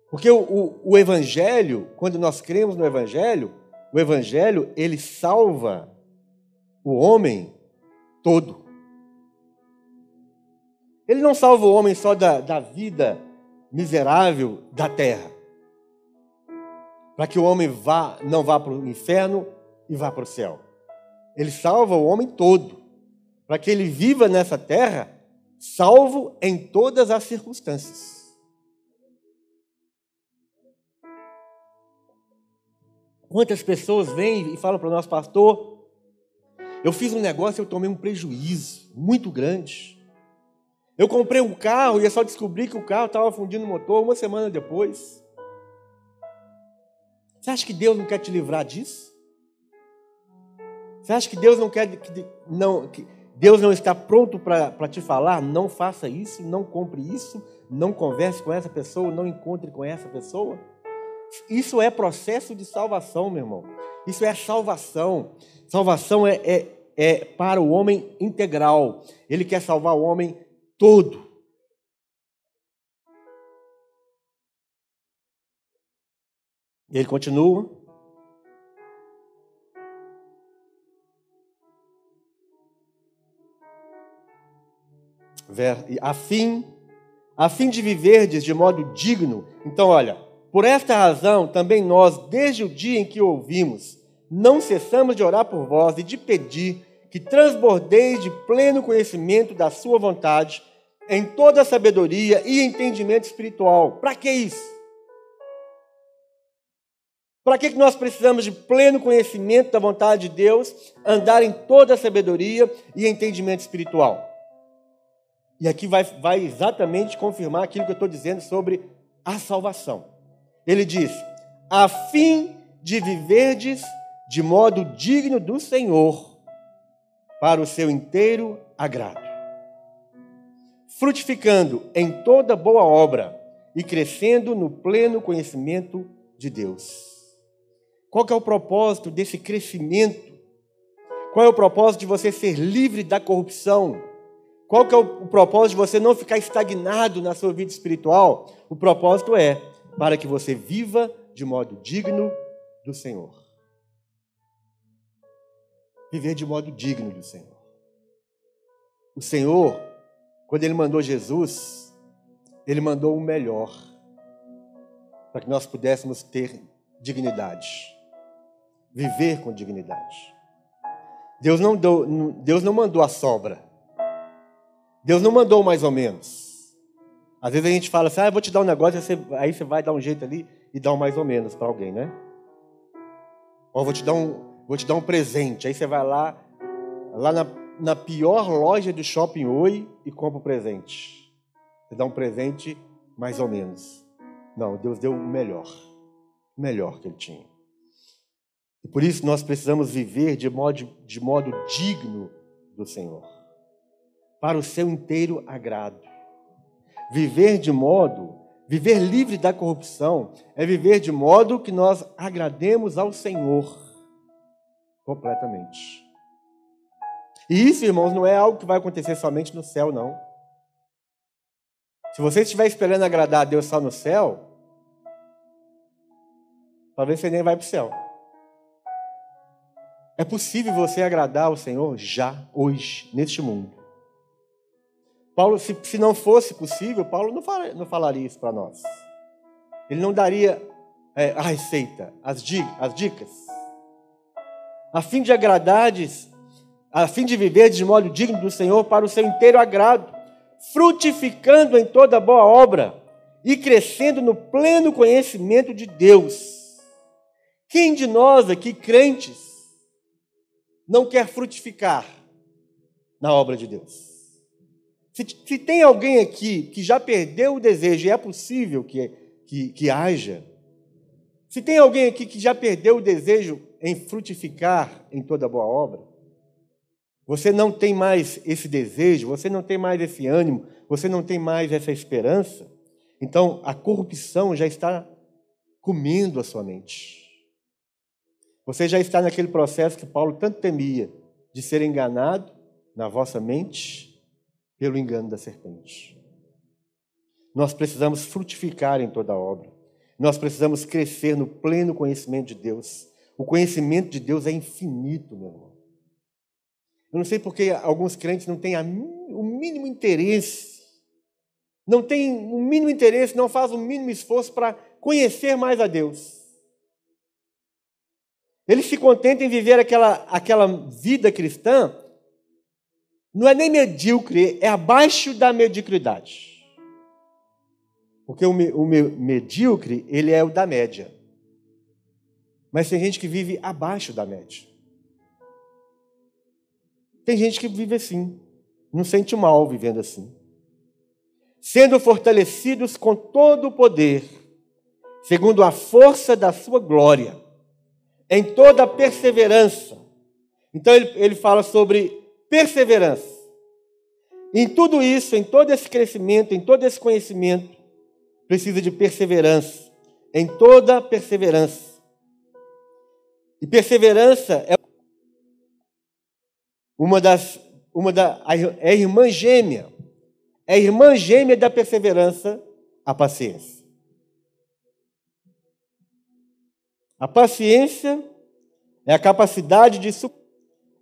Speaker 2: Porque o, o, o, Evangelho, quando nós cremos no Evangelho, o Evangelho, ele salva o homem todo. Ele não salva o homem só da, da vida miserável da terra, para que o homem vá, não vá para o inferno e vá para o céu. Ele salva o homem todo, para que ele viva nessa terra salvo em todas as circunstâncias. Quantas pessoas vêm e falam para o nosso pastor, eu fiz um negócio e eu tomei um prejuízo muito grande. Eu comprei um carro e eu só descobri que o carro estava fundindo o motor uma semana depois. Você acha que Deus não quer te livrar disso? Você acha que Deus não quer que, não, que Deus não está pronto para te falar? Não faça isso, não compre isso, não converse com essa pessoa, não encontre com essa pessoa? Isso é processo de salvação, meu irmão. Isso é salvação. Salvação é, é, é para o homem integral. Ele quer salvar o homem todo. E ele continua. a fim, a fim de viverdes de modo digno. Então, olha, por esta razão também nós, desde o dia em que ouvimos, não cessamos de orar por vós e de pedir que transbordeis de pleno conhecimento da sua vontade, em toda sabedoria e entendimento espiritual. Para que isso? Para que nós precisamos de pleno conhecimento da vontade de Deus, andar em toda sabedoria e entendimento espiritual? E aqui vai, vai exatamente confirmar aquilo que eu estou dizendo sobre a salvação. Ele diz: a fim de viverdes de modo digno do Senhor, para o seu inteiro agrado, frutificando em toda boa obra e crescendo no pleno conhecimento de Deus. Qual é o propósito desse crescimento? Qual é o propósito de você ser livre da corrupção? Qual é o propósito de você não ficar estagnado na sua vida espiritual? O propósito é para que você viva de modo digno do Senhor. Viver de modo digno do Senhor. O Senhor, quando Ele mandou Jesus, Ele mandou o melhor para que nós pudéssemos ter dignidade viver com dignidade. Deus não, deu, Deus não mandou a sobra. Deus não mandou mais ou menos. Às vezes a gente fala assim, ah, eu vou te dar um negócio, aí você, aí você vai dar um jeito ali e dar um mais ou menos para alguém, né? Ou vou te dar um, vou te dar um presente. Aí você vai lá, lá na, na pior loja do shopping Oi e compra o presente. Você dá um presente mais ou menos. Não, Deus deu o melhor. O melhor que ele tinha. E por isso nós precisamos viver de modo, de modo digno do Senhor, para o seu inteiro agrado. Viver de modo, viver livre da corrupção, é viver de modo que nós agrademos ao Senhor completamente. E isso, irmãos, não é algo que vai acontecer somente no céu, não. Se você estiver esperando agradar a Deus só no céu, talvez você nem vai para o céu. É possível você agradar ao Senhor já, hoje, neste mundo. Paulo, se, se não fosse possível, Paulo não, falaria, não falaria isso para nós. Ele não daria é, a receita, as, as dicas. A fim de agradares, a fim de viver de modo digno do Senhor para o seu inteiro agrado, frutificando em toda boa obra e crescendo no pleno conhecimento de Deus. Quem de nós aqui, crentes, não quer frutificar na obra de Deus. Se, se tem alguém aqui que já perdeu o desejo, e é possível que, que, que haja, se tem alguém aqui que já perdeu o desejo em frutificar em toda boa obra, você não tem mais esse desejo, você não tem mais esse ânimo, você não tem mais essa esperança, então a corrupção já está comendo a sua mente. Você já está naquele processo que Paulo tanto temia, de ser enganado na vossa mente pelo engano da serpente. Nós precisamos frutificar em toda a obra. Nós precisamos crescer no pleno conhecimento de Deus. O conhecimento de Deus é infinito, meu irmão. Eu não sei porque alguns crentes não têm o mínimo interesse, não têm o mínimo interesse, não fazem o mínimo esforço para conhecer mais a Deus. Ele se contenta em viver aquela, aquela vida cristã, não é nem medíocre, é abaixo da mediocridade. Porque o, o medíocre, ele é o da média. Mas tem gente que vive abaixo da média. Tem gente que vive assim, não sente mal vivendo assim. Sendo fortalecidos com todo o poder, segundo a força da sua glória em toda perseverança. Então ele, ele fala sobre perseverança. Em tudo isso, em todo esse crescimento, em todo esse conhecimento, precisa de perseverança. Em toda perseverança. E perseverança é uma das uma da é irmã gêmea. É irmã gêmea da perseverança, a paciência. A paciência é a capacidade de,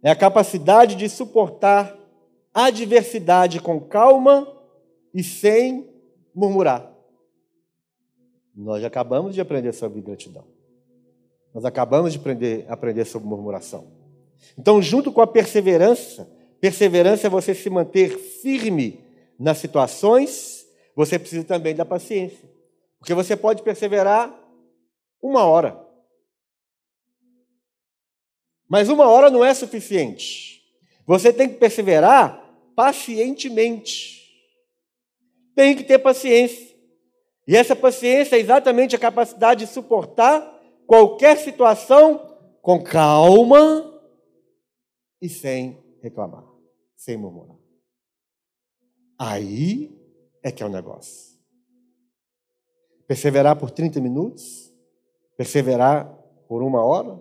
Speaker 2: é a capacidade de suportar adversidade com calma e sem murmurar. Nós acabamos de aprender sobre gratidão. Nós acabamos de aprender, aprender sobre murmuração. Então, junto com a perseverança, perseverança é você se manter firme nas situações, você precisa também da paciência. Porque você pode perseverar uma hora. Mas uma hora não é suficiente. Você tem que perseverar pacientemente. Tem que ter paciência. E essa paciência é exatamente a capacidade de suportar qualquer situação com calma e sem reclamar, sem murmurar. Aí é que é o negócio. Perseverar por 30 minutos, perseverar por uma hora.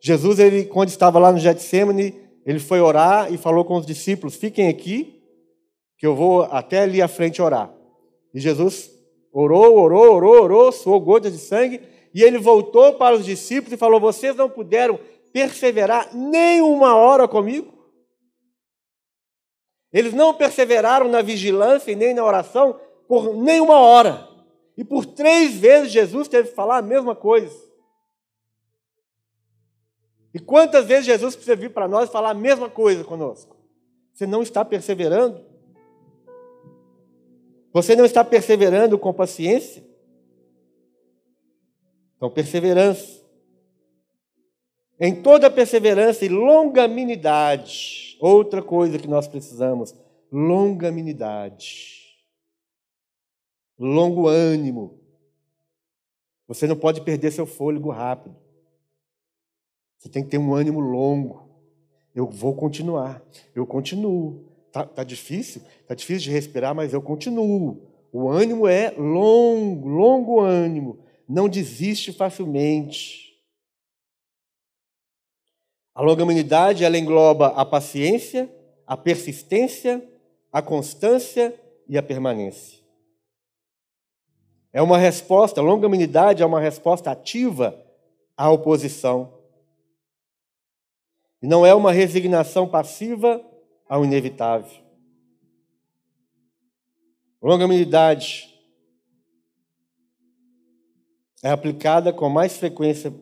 Speaker 2: Jesus, ele, quando estava lá no Getsemane, ele foi orar e falou com os discípulos: fiquem aqui, que eu vou até ali à frente orar. E Jesus orou, orou, orou, orou, suou gotas de sangue, e ele voltou para os discípulos e falou: Vocês não puderam perseverar nem uma hora comigo? Eles não perseveraram na vigilância e nem na oração por nenhuma hora. E por três vezes Jesus teve que falar a mesma coisa. E quantas vezes Jesus precisa vir para nós falar a mesma coisa conosco? Você não está perseverando? Você não está perseverando com paciência? Então, perseverança. Em toda perseverança e longanimidade, outra coisa que nós precisamos, longanimidade longo ânimo. Você não pode perder seu fôlego rápido. Você tem que ter um ânimo longo. Eu vou continuar. Eu continuo. Tá, tá difícil? Tá difícil de respirar, mas eu continuo. O ânimo é longo, longo ânimo. Não desiste facilmente. A longanimidade ela engloba a paciência, a persistência, a constância e a permanência. É uma resposta, a longanimidade é uma resposta ativa à oposição. E não é uma resignação passiva ao inevitável. Longanimidade é aplicada com mais frequência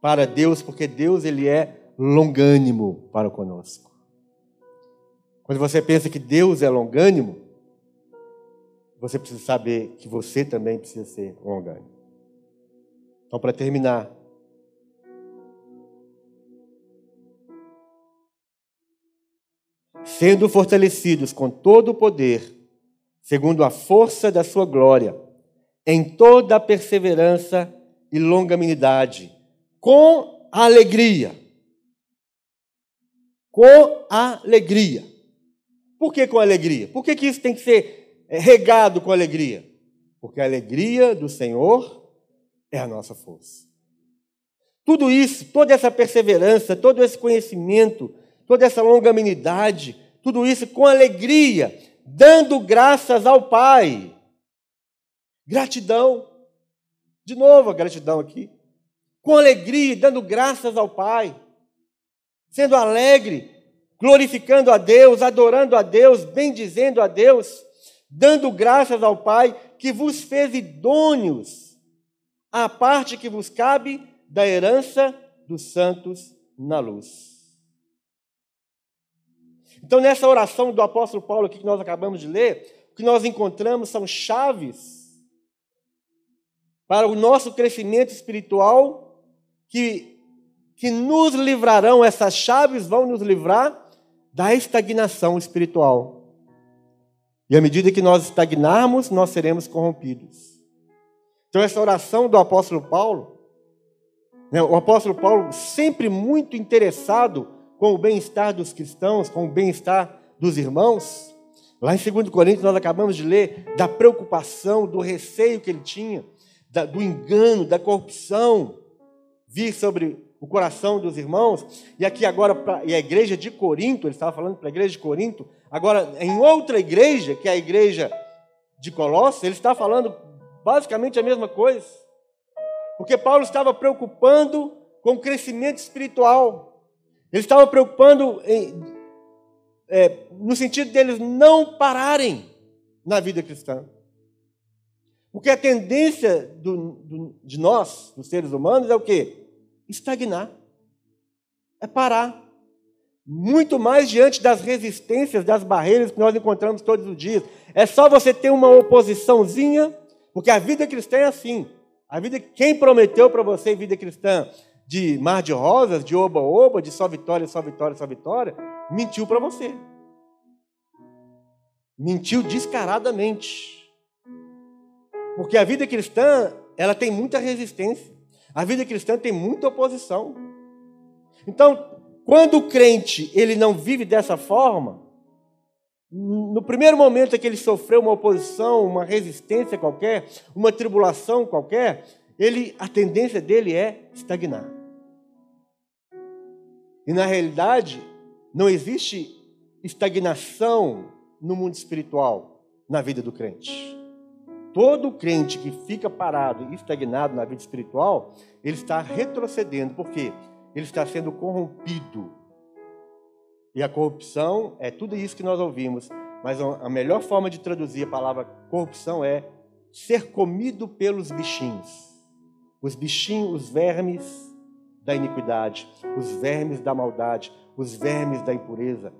Speaker 2: para Deus, porque Deus ele é longânimo para conosco. Quando você pensa que Deus é longânimo, você precisa saber que você também precisa ser longânimo. Então, para terminar, sendo fortalecidos com todo o poder, segundo a força da sua glória, em toda a perseverança e longanimidade, com alegria. Com alegria. Por que com alegria? Por que, que isso tem que ser é regado com alegria? Porque a alegria do Senhor é a nossa força. Tudo isso, toda essa perseverança, todo esse conhecimento, toda essa longanimidade, tudo isso com alegria, dando graças ao Pai. Gratidão. De novo a gratidão aqui. Com alegria, dando graças ao Pai. Sendo alegre, glorificando a Deus, adorando a Deus, bendizendo a Deus dando graças ao Pai que vos fez idôneos à parte que vos cabe da herança dos santos na luz. Então, nessa oração do apóstolo Paulo aqui que nós acabamos de ler, o que nós encontramos são chaves para o nosso crescimento espiritual que, que nos livrarão, essas chaves vão nos livrar da estagnação espiritual. E à medida que nós estagnarmos, nós seremos corrompidos. Então, essa oração do apóstolo Paulo, né, o apóstolo Paulo sempre muito interessado com o bem-estar dos cristãos, com o bem-estar dos irmãos. Lá em 2 Coríntios, nós acabamos de ler da preocupação, do receio que ele tinha, da, do engano, da corrupção vir sobre o coração dos irmãos. E aqui agora, pra, e a igreja de Corinto, ele estava falando para a igreja de Corinto, Agora, em outra igreja, que é a igreja de Colossos, ele está falando basicamente a mesma coisa. Porque Paulo estava preocupando com o crescimento espiritual. Ele estava preocupando em, é, no sentido deles não pararem na vida cristã. Porque a tendência do, do, de nós, dos seres humanos, é o quê? Estagnar. É parar. Muito mais diante das resistências, das barreiras que nós encontramos todos os dias. É só você ter uma oposiçãozinha, porque a vida cristã é assim. A vida, quem prometeu para você vida cristã de mar de rosas, de oba-oba, de só vitória, só vitória, só vitória, mentiu para você. Mentiu descaradamente. Porque a vida cristã, ela tem muita resistência. A vida cristã tem muita oposição. Então, quando o crente ele não vive dessa forma, no primeiro momento que ele sofreu uma oposição, uma resistência qualquer, uma tribulação qualquer, ele a tendência dele é estagnar. E na realidade, não existe estagnação no mundo espiritual na vida do crente. Todo crente que fica parado e estagnado na vida espiritual, ele está retrocedendo. Por quê? Ele está sendo corrompido. E a corrupção é tudo isso que nós ouvimos. Mas a melhor forma de traduzir a palavra corrupção é ser comido pelos bichinhos. Os bichinhos, os vermes da iniquidade, os vermes da maldade, os vermes da impureza,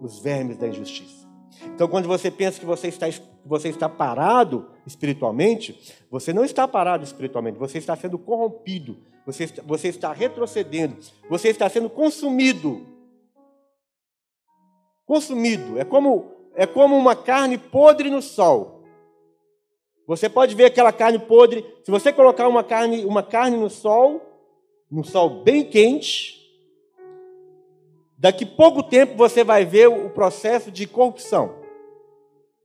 Speaker 2: os vermes da injustiça. Então, quando você pensa que você está, você está parado espiritualmente, você não está parado espiritualmente, você está sendo corrompido, você está, você está retrocedendo, você está sendo consumido. Consumido. É como, é como uma carne podre no sol. Você pode ver aquela carne podre, se você colocar uma carne, uma carne no sol, no sol bem quente, Daqui pouco tempo você vai ver o processo de corrupção.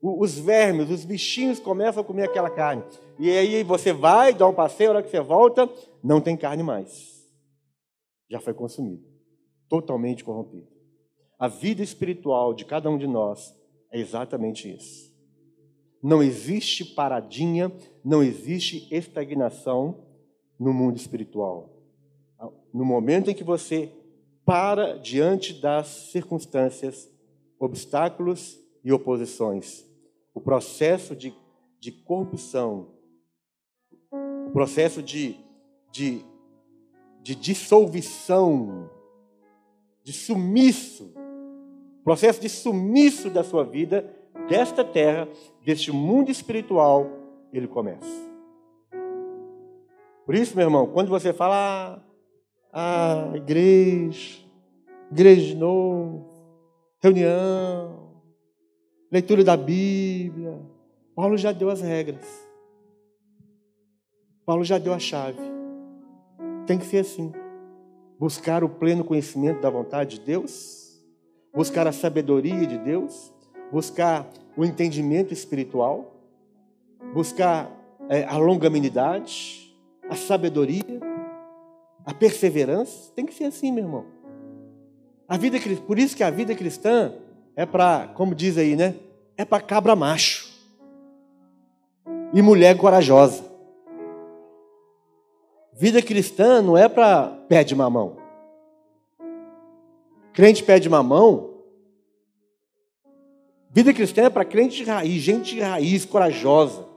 Speaker 2: Os vermes, os bichinhos começam a comer aquela carne. E aí você vai, dá um passeio, a hora que você volta, não tem carne mais. Já foi consumido. Totalmente corrompido. A vida espiritual de cada um de nós é exatamente isso. Não existe paradinha, não existe estagnação no mundo espiritual. No momento em que você para diante das circunstâncias, obstáculos e oposições. O processo de, de corrupção, o processo de, de, de dissolução, de sumiço, processo de sumiço da sua vida, desta terra, deste mundo espiritual, ele começa. Por isso, meu irmão, quando você fala, ah, igreja, igreja de novo, reunião, leitura da Bíblia. Paulo já deu as regras. Paulo já deu a chave. Tem que ser assim. Buscar o pleno conhecimento da vontade de Deus, buscar a sabedoria de Deus, buscar o entendimento espiritual, buscar é, a longanimidade, a sabedoria, a perseverança. Tem que ser assim, meu irmão. A vida, por isso que a vida cristã é para, como diz aí, né? É para cabra macho e mulher corajosa. Vida cristã não é para pé de mamão. Crente pé de mamão. Vida cristã é para crente de raiz, gente de raiz, corajosa,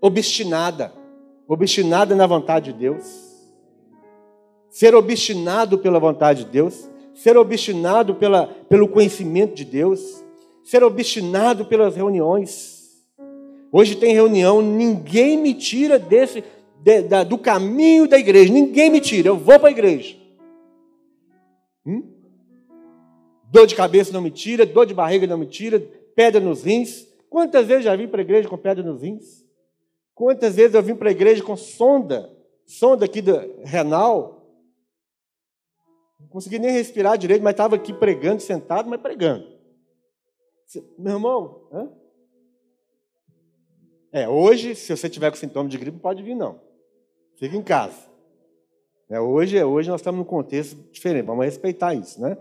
Speaker 2: obstinada, obstinada na vontade de Deus ser obstinado pela vontade de Deus, ser obstinado pela, pelo conhecimento de Deus, ser obstinado pelas reuniões. Hoje tem reunião, ninguém me tira desse de, da, do caminho da igreja, ninguém me tira, eu vou para a igreja. Hum? Dor de cabeça não me tira, dor de barriga não me tira, pedra nos rins. Quantas vezes já vim para a igreja com pedra nos rins? Quantas vezes eu vim para a igreja com sonda, sonda aqui renal, consegui nem respirar direito, mas estava aqui pregando, sentado, mas pregando. Meu irmão, hã? é, hoje, se você tiver com sintoma de gripe, não pode vir, não. Fica em casa. É, hoje, é, hoje nós estamos num contexto diferente, vamos respeitar isso, né?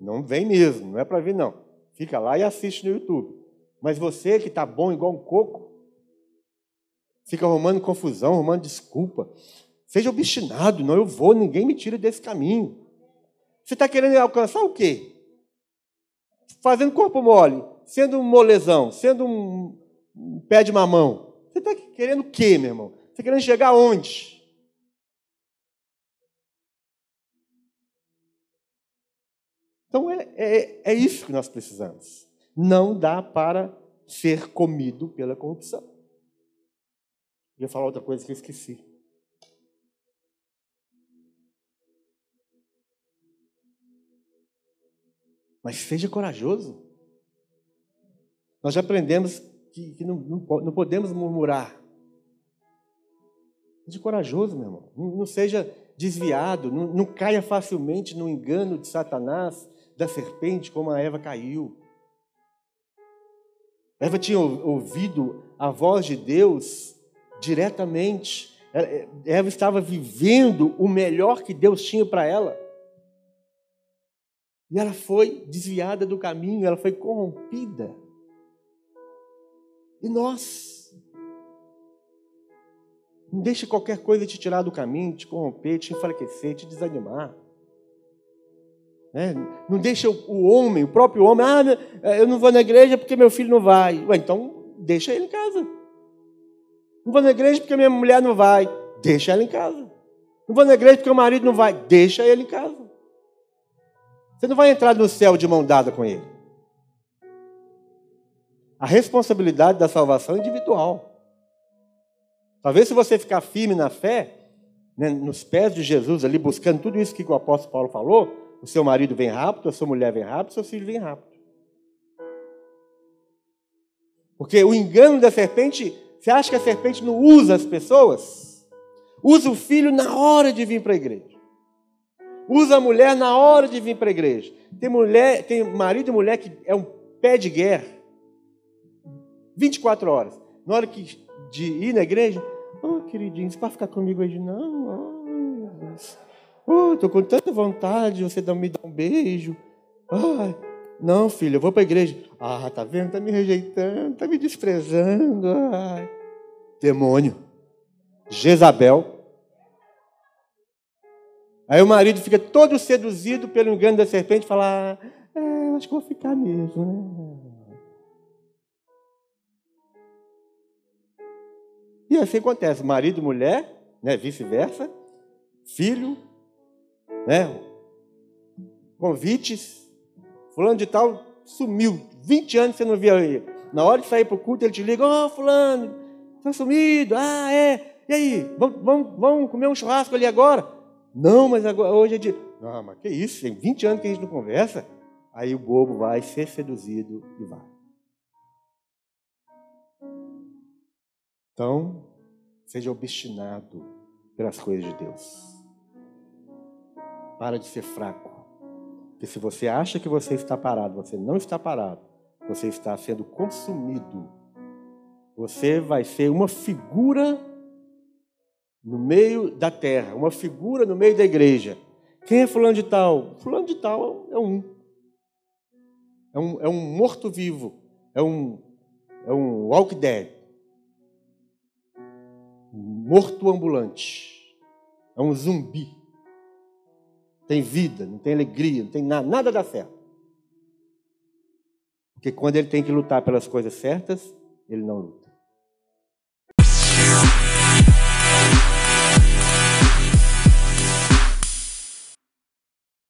Speaker 2: Não vem mesmo, não é para vir, não. Fica lá e assiste no YouTube. Mas você que está bom igual um coco, fica arrumando confusão, arrumando desculpa. Seja obstinado, não, eu vou, ninguém me tira desse caminho. Você está querendo alcançar o quê? fazendo corpo mole, sendo um molezão, sendo um, pé de mamão. Você está querendo o quê, meu irmão? Você está querendo chegar aonde? Então é, é, é isso que nós precisamos. Não dá para ser comido pela corrupção. Eu ia falar outra coisa que eu esqueci. Mas seja corajoso. Nós já aprendemos que, que não, não, não, podemos murmurar. Seja corajoso, meu irmão. Não, não seja desviado, não, não caia facilmente no engano de Satanás da serpente como a Eva caiu. Eva tinha ouvido a voz de Deus diretamente. Eva estava vivendo o melhor que Deus tinha para ela. E ela foi desviada do caminho, ela foi corrompida. E nós? Não deixe qualquer coisa te tirar do caminho, te corromper, te enfraquecer, te desanimar. Né? Não deixa o homem, o próprio homem, ah, eh, eu não vou na igreja porque meu filho não vai. Ué, então deixa ele em casa. Não vou na igreja porque minha mulher não vai. Deixa ela em casa. Não vou na igreja porque o marido não vai. Deixa ele em casa. Você não vai entrar no céu de mão dada com ele. A responsabilidade da salvação é individual. Talvez se você ficar firme na fé, né, nos pés de Jesus, ali buscando tudo isso que o apóstolo Paulo falou, o seu marido vem rápido, a sua mulher vem rápido, o seu filho vem rápido. Porque o engano da serpente, você acha que a serpente não usa as pessoas? Usa o filho na hora de vir para a igreja. Usa a mulher na hora de vir para a igreja. Tem mulher, tem marido e mulher que é um pé de guerra. 24 horas. Na hora que, de ir na igreja, oh, queridinho, você pode ficar comigo hoje? Não, oh, Oh, estou com tanta vontade, você me dá um beijo. Ai, não, filho, eu vou para a igreja. Ah, tá vendo? Está me rejeitando, está me desprezando. Demônio. Jezabel. Aí o marido fica todo seduzido pelo engano da serpente e fala: é, acho que vou ficar mesmo, né? E assim acontece: marido mulher, né, vice-versa, filho né? Convites. Fulano de tal sumiu. 20 anos você não via ele. Na hora de sair para o culto, ele te liga: Ó, oh, Fulano, está sumido. Ah, é. E aí? Vamos, vamos, vamos comer um churrasco ali agora? Não, mas agora, hoje é dia. Não, mas que isso? Tem 20 anos que a gente não conversa. Aí o bobo vai ser seduzido e vai. Então, seja obstinado pelas coisas de Deus. Para de ser fraco. Porque se você acha que você está parado, você não está parado. Você está sendo consumido. Você vai ser uma figura no meio da terra, uma figura no meio da igreja. Quem é fulano de tal? Fulano de tal é um. É um, é um morto-vivo. É um, é um walk dead. Morto ambulante. É um zumbi tem vida, não tem alegria, não tem nada, nada dá certo. Porque quando ele tem que lutar pelas coisas certas, ele não luta.